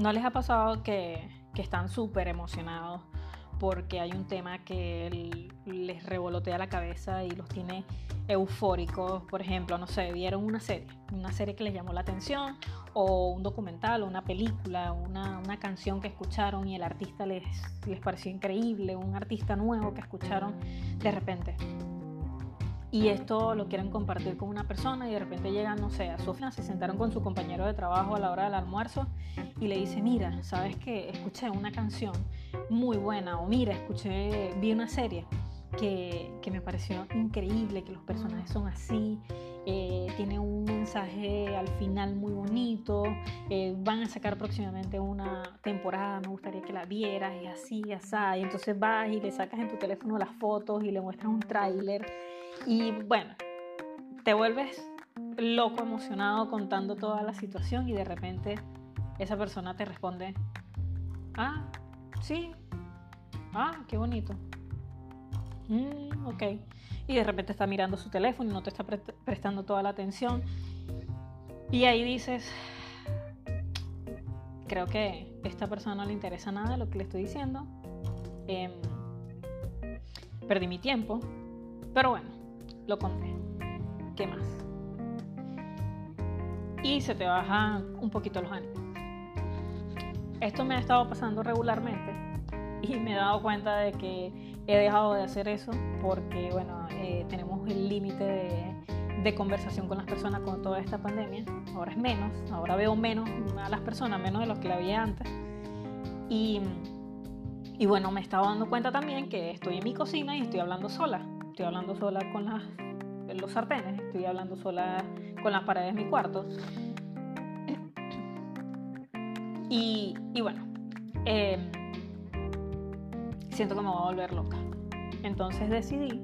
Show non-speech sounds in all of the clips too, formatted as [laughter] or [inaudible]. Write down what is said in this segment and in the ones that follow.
¿No les ha pasado que, están súper emocionados porque hay un tema que les revolotea la cabeza y los tiene eufóricos? Por ejemplo, no sé, vieron una serie, una serie que les llamó la atención, o un documental, o una película, una, una canción que escucharon y el artista les, les pareció increíble, un artista nuevo que escucharon de repente y esto lo quieren compartir con una persona y de repente llegan, no sé, a su se sentaron con su compañero de trabajo a la hora del almuerzo y le dice, mira, ¿sabes qué? Escuché una canción muy buena o mira, escuché, vi una serie que, que me pareció increíble, que los personajes son así, eh, tiene un mensaje al final muy bonito, eh, van a sacar próximamente una temporada, me gustaría que la vieras y así, así, y entonces vas y le sacas en tu teléfono las fotos y le muestras un tráiler y bueno, te vuelves loco, emocionado contando toda la situación y de repente esa persona te responde, ah, sí, ah, qué bonito. Mm, ok. Y de repente está mirando su teléfono y no te está prestando toda la atención. Y ahí dices, creo que a esta persona no le interesa nada lo que le estoy diciendo. Em, perdí mi tiempo. Pero bueno, lo conté. ¿Qué más? Y se te baja un poquito los ánimos. Esto me ha estado pasando regularmente y me he dado cuenta de que he dejado de hacer eso porque, bueno, eh, tenemos el límite de, de, conversación con las personas con toda esta pandemia. Ahora es menos, ahora veo menos a las personas, menos de los que la veía antes. Y, y bueno, me he estado dando cuenta también que estoy en mi cocina y estoy hablando sola estoy hablando sola con los sartenes, estoy hablando sola con las paredes de mi cuarto. Y, bueno, em, siento que me voy a volver loca. Entonces decidí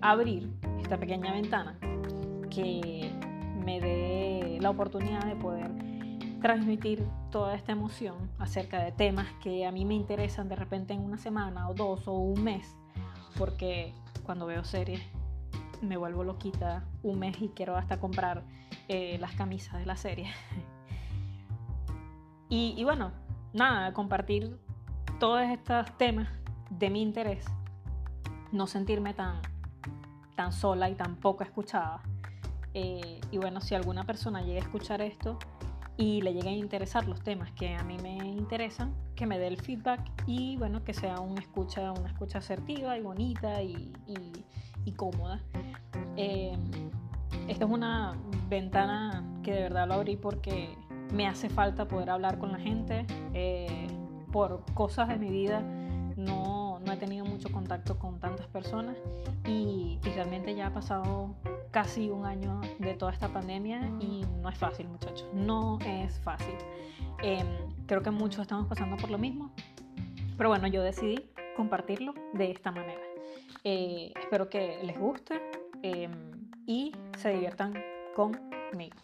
abrir esta pequeña ventana que me dé la oportunidad de poder transmitir toda esta emoción acerca de temas que a mí me interesan de repente en una semana o dos o un mes, porque cuando veo series me vuelvo loquita un mes y quiero hasta comprar eh, las camisas de la serie. [laughs] y, bueno, nada, compartir todos estos temas de mi interés, no sentirme tan, tan sola y tan poco escuchada. Eh, y bueno, si alguna persona llega a escuchar esto y le lleguen a interesar los temas que a mí me interesan, que me dé el feedback y bueno, que sea una escucha, una escucha asertiva y bonita y, cómoda. Eh, esta es una ventana que de verdad lo abrí porque me hace falta poder hablar con la gente. Eh, por cosas de mi vida no, no, he tenido mucho contacto con tantas personas y, y realmente ya ha pasado casi un año de toda esta pandemia y no es fácil, muchachos, no es fácil. Em, creo que muchos estamos pasando por lo mismo, pero bueno, yo decidí compartirlo de esta manera. Eh, espero que les guste em, y se diviertan conmigo.